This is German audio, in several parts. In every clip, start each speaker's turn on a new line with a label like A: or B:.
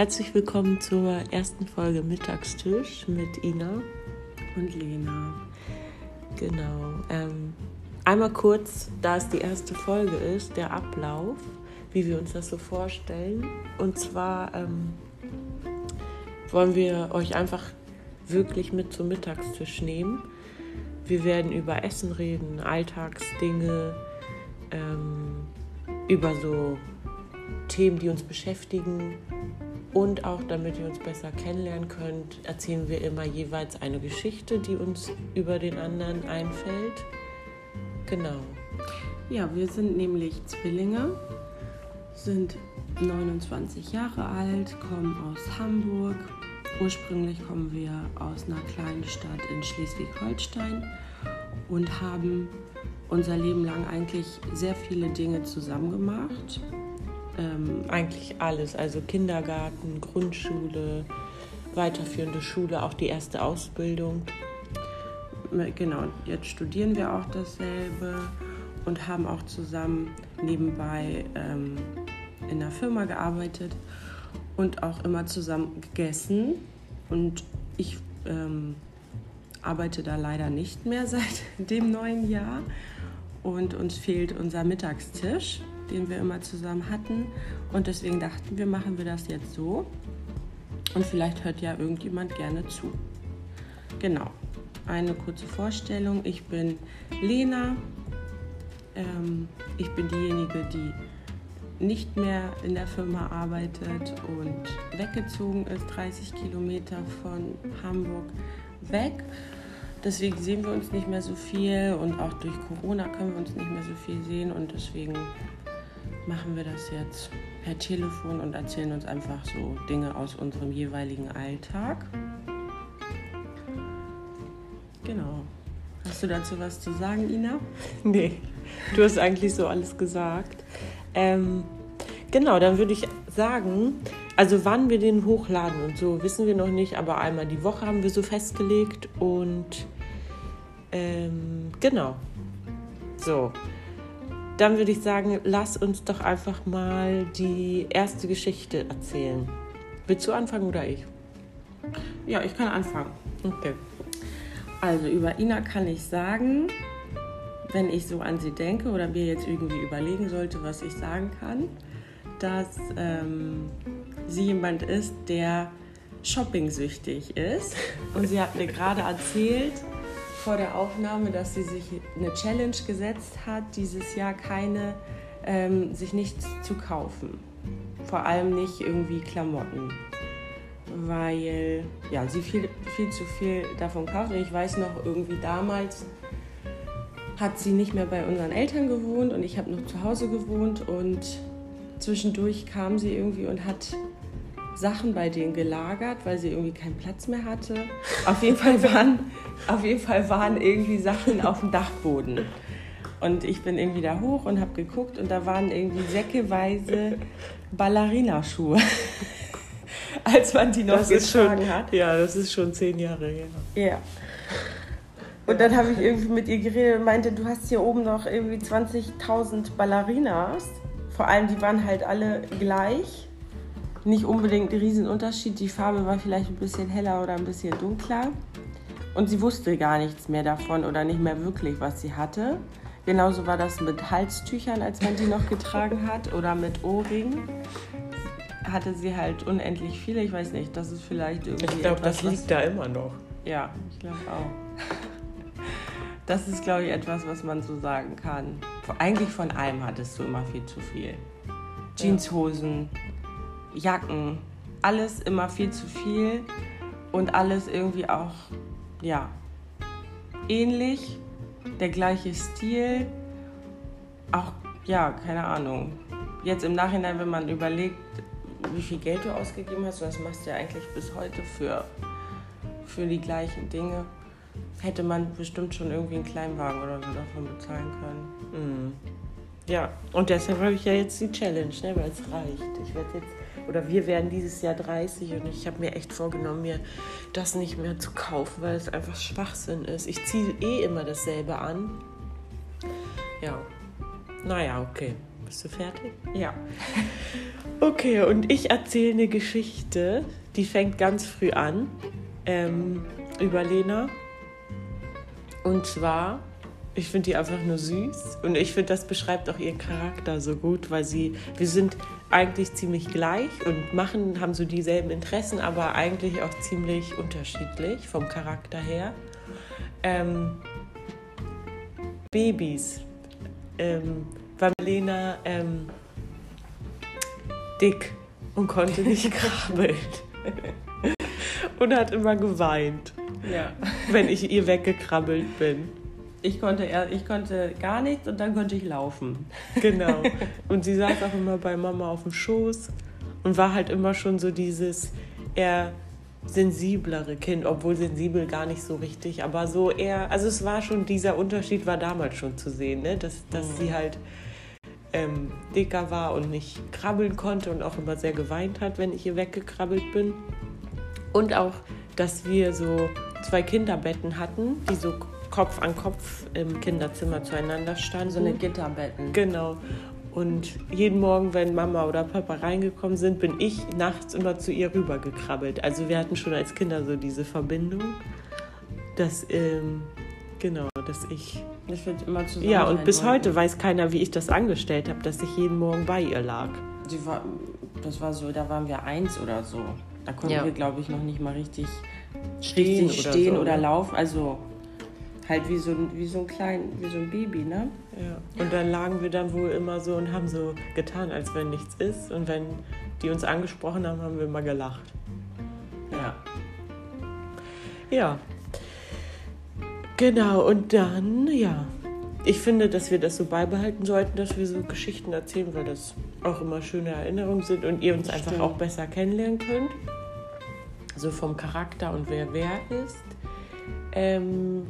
A: Herzlich willkommen zur ersten Folge Mittagstisch mit Ina
B: und Lena.
A: Genau. Ähm, einmal kurz, da es die erste Folge ist, der Ablauf, wie wir uns das so vorstellen. Und zwar ähm, wollen wir euch einfach wirklich mit zum Mittagstisch nehmen. Wir werden über Essen reden, Alltagsdinge, ähm, über so Themen, die uns beschäftigen. Und auch damit ihr uns besser kennenlernen könnt, erzählen wir immer jeweils eine Geschichte, die uns über den anderen einfällt. Genau.
B: Ja, wir sind nämlich Zwillinge, sind 29 Jahre alt, kommen aus Hamburg. Ursprünglich kommen wir aus einer kleinen Stadt in Schleswig-Holstein und haben unser Leben lang eigentlich sehr viele Dinge zusammen gemacht.
A: Ähm, eigentlich alles, also Kindergarten, Grundschule, weiterführende Schule, auch die erste Ausbildung.
B: Genau, jetzt studieren wir auch dasselbe und haben auch zusammen nebenbei ähm, in der Firma gearbeitet und auch immer zusammen gegessen. Und ich ähm, arbeite da leider nicht mehr seit dem neuen Jahr und uns fehlt unser Mittagstisch, den wir immer zusammen hatten. Und deswegen dachten wir, machen wir das jetzt so. Und vielleicht hört ja irgendjemand gerne zu. Genau. Eine kurze Vorstellung. Ich bin Lena. Ähm, ich bin diejenige, die nicht mehr in der Firma arbeitet und weggezogen ist, 30 Kilometer von Hamburg weg. Deswegen sehen wir uns nicht mehr so viel und auch durch Corona können wir uns nicht mehr so viel sehen und deswegen machen wir das jetzt per Telefon und erzählen uns einfach so Dinge aus unserem jeweiligen Alltag. Genau. Hast du dazu was zu sagen, Ina?
A: Nee, du hast eigentlich so alles gesagt. Ähm, genau, dann würde ich sagen, also wann wir den hochladen und so wissen wir noch nicht, aber einmal die Woche haben wir so festgelegt und ähm, genau. So, dann würde ich sagen, lass uns doch einfach mal die erste Geschichte erzählen. Willst du anfangen oder ich?
B: Ja, ich kann anfangen.
A: Okay.
B: Also über Ina kann ich sagen, wenn ich so an sie denke oder mir jetzt irgendwie überlegen sollte, was ich sagen kann, dass ähm, sie jemand ist, der shopping-süchtig ist. Und sie hat mir gerade erzählt, vor der Aufnahme, dass sie sich eine Challenge gesetzt hat, dieses Jahr keine, ähm, sich nichts zu kaufen. Vor allem nicht irgendwie Klamotten. Weil ja, sie viel, viel zu viel davon kauft. Und ich weiß noch, irgendwie damals hat sie nicht mehr bei unseren Eltern gewohnt und ich habe noch zu Hause gewohnt und zwischendurch kam sie irgendwie und hat Sachen bei denen gelagert, weil sie irgendwie keinen Platz mehr hatte. Auf jeden Fall waren, auf jeden Fall waren irgendwie Sachen auf dem Dachboden. Und ich bin irgendwie da hoch und habe geguckt und da waren irgendwie säckeweise Ballerinaschuhe. Als man die noch das getragen
A: schon,
B: hat.
A: Ja, das ist schon zehn Jahre her.
B: Ja. Und dann habe ich irgendwie mit ihr geredet und meinte, du hast hier oben noch irgendwie 20.000 Ballerinas. Vor allem, die waren halt alle gleich nicht unbedingt ein Riesenunterschied. Die Farbe war vielleicht ein bisschen heller oder ein bisschen dunkler. Und sie wusste gar nichts mehr davon oder nicht mehr wirklich, was sie hatte. Genauso war das mit Halstüchern, als man die noch getragen hat, oder mit Ohrringen. Hatte sie halt unendlich viele. Ich weiß nicht, das ist vielleicht irgendwie.
A: Ich glaube, das liegt was... da immer noch.
B: Ja, ich glaube auch. Das ist, glaube ich, etwas, was man so sagen kann. Eigentlich von allem hattest du immer viel zu viel. Jeanshosen, Jacken, alles immer viel zu viel und alles irgendwie auch, ja, ähnlich, der gleiche Stil, auch, ja, keine Ahnung. Jetzt im Nachhinein, wenn man überlegt, wie viel Geld du ausgegeben hast, das machst du ja eigentlich bis heute für, für die gleichen Dinge, hätte man bestimmt schon irgendwie einen Kleinwagen oder so davon bezahlen können.
A: Mhm. Ja, und deshalb habe ich ja jetzt die Challenge, ne, weil es reicht. Ich werde jetzt oder wir werden dieses Jahr 30 und ich habe mir echt vorgenommen, mir das nicht mehr zu kaufen, weil es einfach Schwachsinn ist. Ich ziehe eh immer dasselbe an. Ja, naja, okay. Bist du fertig?
B: Ja.
A: Okay, und ich erzähle eine Geschichte, die fängt ganz früh an, ähm, über Lena. Und zwar, ich finde die einfach nur süß und ich finde, das beschreibt auch ihren Charakter so gut, weil sie, wir sind eigentlich ziemlich gleich und machen, haben so dieselben Interessen, aber eigentlich auch ziemlich unterschiedlich vom Charakter her. Ähm, Babys. Ähm, war Lena ähm, dick und konnte nicht krabbeln. und hat immer geweint,
B: Ja.
A: wenn ich ihr weggekrabbelt bin.
B: Ich konnte, ich konnte gar nichts und dann konnte ich laufen.
A: Genau. Und sie saß auch immer bei Mama auf dem Schoß und war halt immer schon so dieses eher sensiblere Kind, obwohl sensibel gar nicht so richtig, aber so eher, also es war schon, dieser Unterschied war damals schon zu sehen, ne? dass, dass sie halt ähm, dicker war und nicht krabbeln konnte und auch immer sehr geweint hat, wenn ich ihr weggekrabbelt bin. Und auch, dass wir so zwei Kinderbetten hatten, die so Kopf an Kopf im Kinderzimmer zueinander standen.
B: So eine Gitterbetten.
A: Genau. Und jeden Morgen, wenn Mama oder Papa reingekommen sind, bin ich nachts immer zu ihr rübergekrabbelt. Also wir hatten schon als Kinder so diese Verbindung, dass, ähm, genau, dass ich...
B: Ich finde immer zusammen.
A: Ja, und bis
B: sein
A: heute
B: wollten.
A: weiß keiner, wie ich das angestellt habe, dass ich jeden Morgen bei ihr lag.
B: Sie war, das war so, da waren wir eins oder so. Da konnten
A: Ja.
B: wir, glaube ich, noch nicht mal richtig
A: Stehen
B: richtig
A: oder
B: stehen
A: so,
B: oder
A: ne?
B: laufen. Also halt wie so, ein- wie so ein klein, wie so ein Baby, ne?
A: Ja. Und dann lagen wir dann wohl immer so und haben so getan, als wenn nichts ist. Und wenn die uns angesprochen haben, haben wir immer gelacht.
B: Ja.
A: Ja. Genau, und dann, ja. Ich finde, dass wir das so beibehalten sollten, dass wir so Geschichten erzählen, weil das auch immer schöne Erinnerungen sind und ihr uns einfach
B: Stimmt.
A: auch besser kennenlernen könnt. So vom Charakter und wer wer ist. Ähm,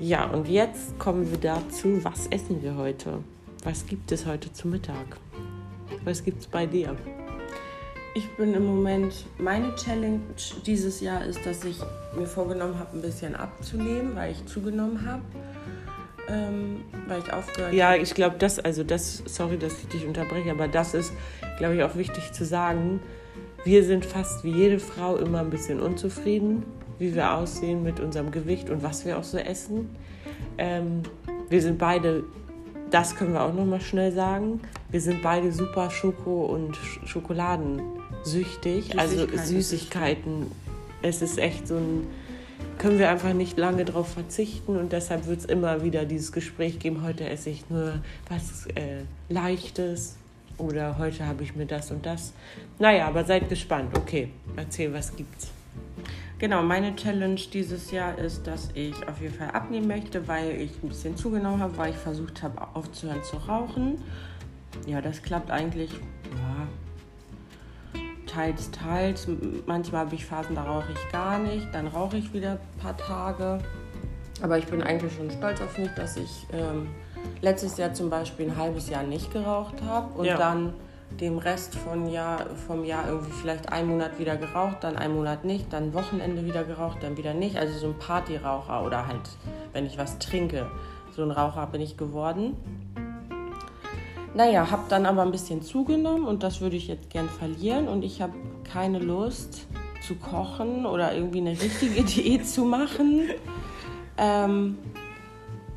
A: ja, und jetzt kommen wir dazu, was essen wir heute? Was gibt es heute zu Mittag? Was gibt es bei dir?
B: Ich bin im Moment, meine Challenge dieses Jahr ist, dass ich mir vorgenommen habe, ein bisschen abzunehmen, weil ich zugenommen habe. Ähm, weil ich aufgehört
A: Ja, ich glaube, das, also das, sorry, dass ich dich unterbreche, aber das ist, glaube ich, auch wichtig zu sagen. Wir sind fast wie jede Frau immer ein bisschen unzufrieden, wie wir aussehen mit unserem Gewicht und was wir auch so essen. Ähm, wir sind beide, das können wir auch noch mal schnell sagen, wir sind beide super Schoko- und Sch- Schokoladensüchtig, also
B: Süßigkeiten.
A: Es ist echt so ein können wir einfach nicht lange darauf verzichten und deshalb wird es immer wieder dieses Gespräch geben, heute esse ich nur was äh, Leichtes oder heute habe ich mir das und das. Naja, aber seid gespannt. Okay, erzähl, was gibt's?
B: Genau, meine Challenge dieses Jahr ist, dass ich auf jeden Fall abnehmen möchte, weil ich ein bisschen zugenommen habe, weil ich versucht habe aufzuhören zu rauchen. Ja, das klappt eigentlich ja, teils, teils. Manchmal habe ich Phasen, da rauche ich gar nicht, dann rauche ich wieder ein paar Tage. Aber ich bin eigentlich schon stolz auf mich, dass ich ähm, letztes Jahr zum Beispiel ein halbes Jahr nicht geraucht habe und
A: Ja.
B: dann dem Rest von Jahr, vom Jahr irgendwie vielleicht einen Monat wieder geraucht, dann einen Monat nicht, dann Wochenende wieder geraucht, dann wieder nicht. Also so ein Partyraucher oder halt, wenn ich was trinke, so ein Raucher bin ich geworden. Naja, habe dann aber ein bisschen zugenommen und das würde ich jetzt gern verlieren und ich habe keine Lust zu kochen oder irgendwie eine richtige Diät zu machen. Ähm,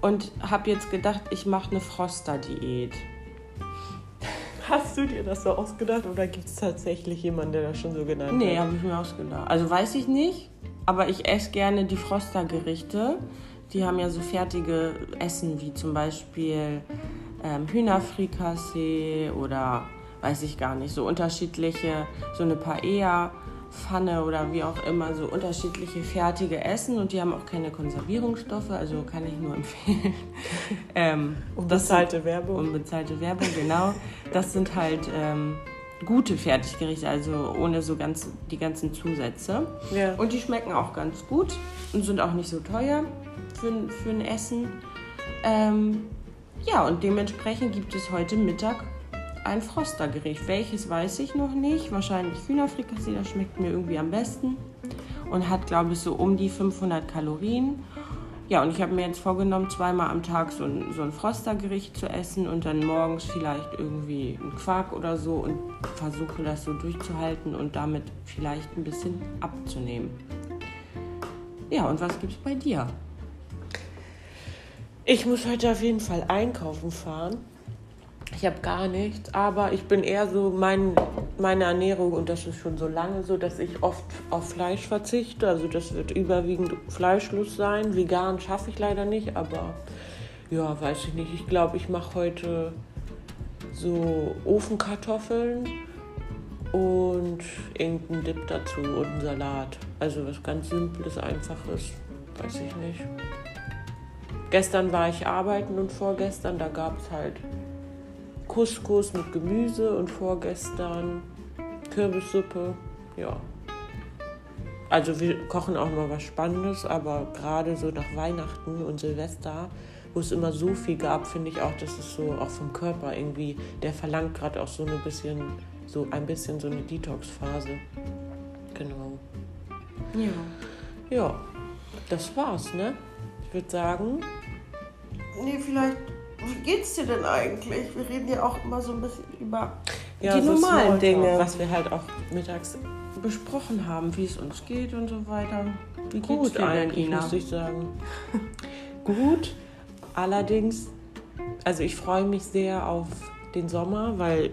B: und habe jetzt gedacht, ich mache eine Froster-Diät.
A: Hast du dir das so ausgedacht oder gibt es tatsächlich jemanden, der das schon so genannt
B: Nee,
A: hat?
B: habe ich mir ausgedacht. Also weiß ich nicht, aber ich esse gerne die Froster-Gerichte. Die haben ja so fertige Essen wie zum Beispiel ähm, Hühnerfrikassee oder weiß ich gar nicht, so unterschiedliche, so eine Paella-Pfanne oder wie auch immer, so unterschiedliche fertige Essen und die haben auch keine Konservierungsstoffe, also kann ich nur empfehlen. ähm,
A: Unbezahlte Werbung.
B: Unbezahlte Werbung, genau. Das sind halt ähm, gute Fertiggerichte, also ohne so ganz die ganzen Zusätze.
A: Ja.
B: Und die schmecken auch ganz gut und sind auch nicht so teuer für, ein- für ein Essen. Ähm, ja, und dementsprechend gibt es heute Mittag ein Frostergericht. Welches weiß ich noch nicht. Wahrscheinlich Hühnerfrikassee, das schmeckt mir irgendwie am besten. Und hat, glaube ich, so um die 500 Kalorien. ja, und ich habe mir jetzt vorgenommen, zweimal am Tag so ein, so ein Frostergericht zu essen und dann morgens vielleicht irgendwie einen Quark oder so und versuche das so durchzuhalten und damit vielleicht ein bisschen abzunehmen. Ja, und was gibt's bei dir?
A: Ich muss heute auf jeden Fall einkaufen fahren. Ich habe gar nichts, aber ich bin eher so mein, meine Ernährung und das ist schon so lange so, dass ich oft auf Fleisch verzichte. Also das wird überwiegend fleischlos sein. Vegan schaffe ich leider nicht, aber ja, weiß ich nicht. Ich glaube, ich mache heute so Ofenkartoffeln und irgendeinen Dip dazu und einen Salat. Also was ganz Simples, Einfaches, weiß ich nicht. Gestern war ich arbeiten und vorgestern, da gab es halt Couscous mit Gemüse und vorgestern Kürbissuppe. Ja. Also wir kochen auch mal was Spannendes, aber gerade so nach Weihnachten und Silvester, wo es immer so viel gab, finde ich auch, dass es so auch vom Körper irgendwie, der verlangt gerade auch so ein bisschen, so ein bisschen so eine Detox-Phase. Genau.
B: Ja.
A: Ja, das war's, ne? Ich würde sagen.
B: Nee, vielleicht wie geht's dir denn eigentlich? Wir reden ja auch immer so ein bisschen über
A: ja,
B: die
A: so
B: normalen Dinge.
A: Was wir halt auch mittags
B: besprochen haben, wie es uns geht und so weiter. Wie geht's
A: gut
B: dir denn,
A: eigentlich,
B: Ina?
A: muss ich sagen. gut, allerdings, also ich freue mich sehr auf den Sommer, weil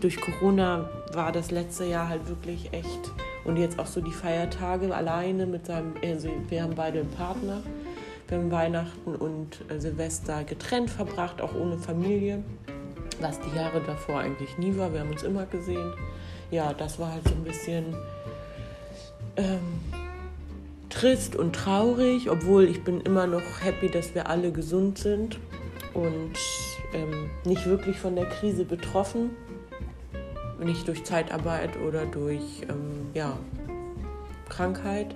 A: durch Corona war das letzte Jahr halt wirklich echt und jetzt auch so die Feiertage alleine mit seinem, also wir haben beide einen Partner. Wir haben Weihnachten und äh, Silvester getrennt verbracht, auch ohne Familie, was die Jahre davor eigentlich nie war. Wir haben uns immer gesehen. Ja, das war halt so ein bisschen ähm, trist und traurig, obwohl ich bin immer noch happy, dass wir alle gesund sind und ähm, nicht wirklich von der Krise betroffen. Nicht durch Zeitarbeit oder durch ähm, ja, Krankheit.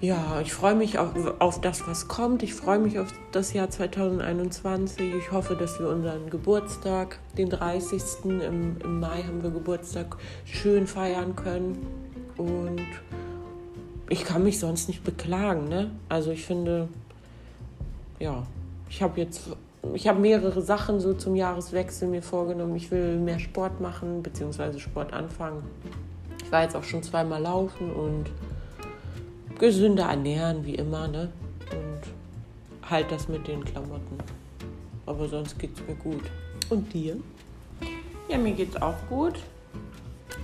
A: Ja, ich freue mich auf, auf das, was kommt. Ich freue mich auf das Jahr 2021. Ich hoffe, dass wir unseren Geburtstag, den 30. Im, im Mai haben wir Geburtstag, schön feiern können. Und ich kann mich sonst nicht beklagen. Ne? Also ich finde, ja, ich habe jetzt, ich habe mehrere Sachen so zum Jahreswechsel mir vorgenommen. Ich will mehr Sport machen, beziehungsweise Sport anfangen. Ich war jetzt auch schon zweimal laufen und gesünder ernähren, wie immer, ne? Und halt das mit den Klamotten. Aber sonst geht's mir gut. Und dir?
B: Ja, mir geht's auch gut.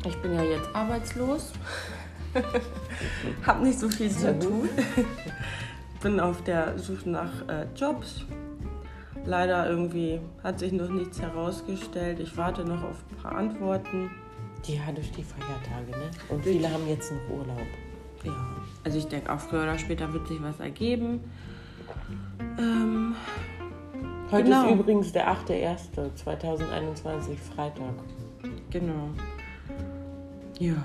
B: Ich bin ja jetzt arbeitslos. Hab nicht so viel zu tun. bin auf der Suche nach äh, Jobs. Leider irgendwie hat sich noch nichts herausgestellt. Ich warte noch auf ein paar Antworten.
A: Ja, durch die Feiertage, ne? Und viele haben jetzt noch Urlaub.
B: Ja, also ich denke auch früher oder später wird sich was ergeben. Ähm,
A: Heute
B: Genau.
A: ist übrigens der 8.1.2021, Freitag.
B: genau. Ja,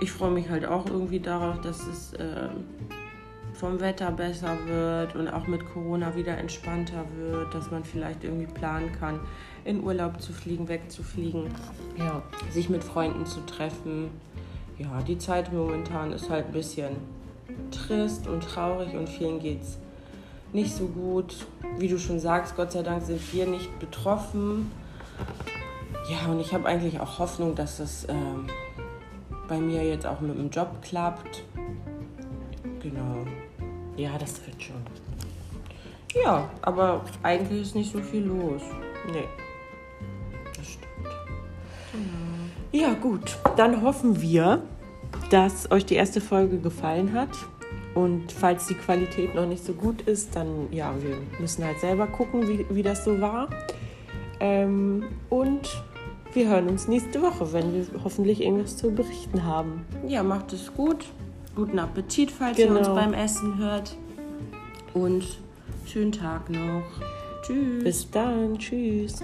B: ich freue mich halt auch irgendwie darauf, dass es ähm, vom Wetter besser wird und auch mit Corona wieder entspannter wird, dass man vielleicht irgendwie planen kann, in Urlaub zu fliegen, wegzufliegen,
A: Ja.
B: sich mit Freunden zu treffen. Ja, die Zeit momentan ist halt ein bisschen trist und traurig und vielen geht's nicht so gut. Wie du schon sagst, Gott sei Dank sind wir nicht betroffen. Ja, und ich habe eigentlich auch Hoffnung, dass es ähm, bei mir jetzt auch mit dem Job klappt. Genau.
A: Ja, das wird schon.
B: Ja, aber eigentlich ist nicht so viel los.
A: Nee. Das stimmt. Ja, gut. Dann hoffen wir, dass euch die erste Folge gefallen hat. Und falls die Qualität noch nicht so gut ist, dann ja, wir müssen halt selber gucken, wie, wie das so war. Ähm, und wir hören uns nächste Woche, wenn wir hoffentlich irgendwas zu berichten haben.
B: Ja, macht es gut. Guten Appetit, falls
A: Genau.
B: ihr uns beim Essen hört. Und schönen Tag noch. Tschüss.
A: Bis dann. Tschüss.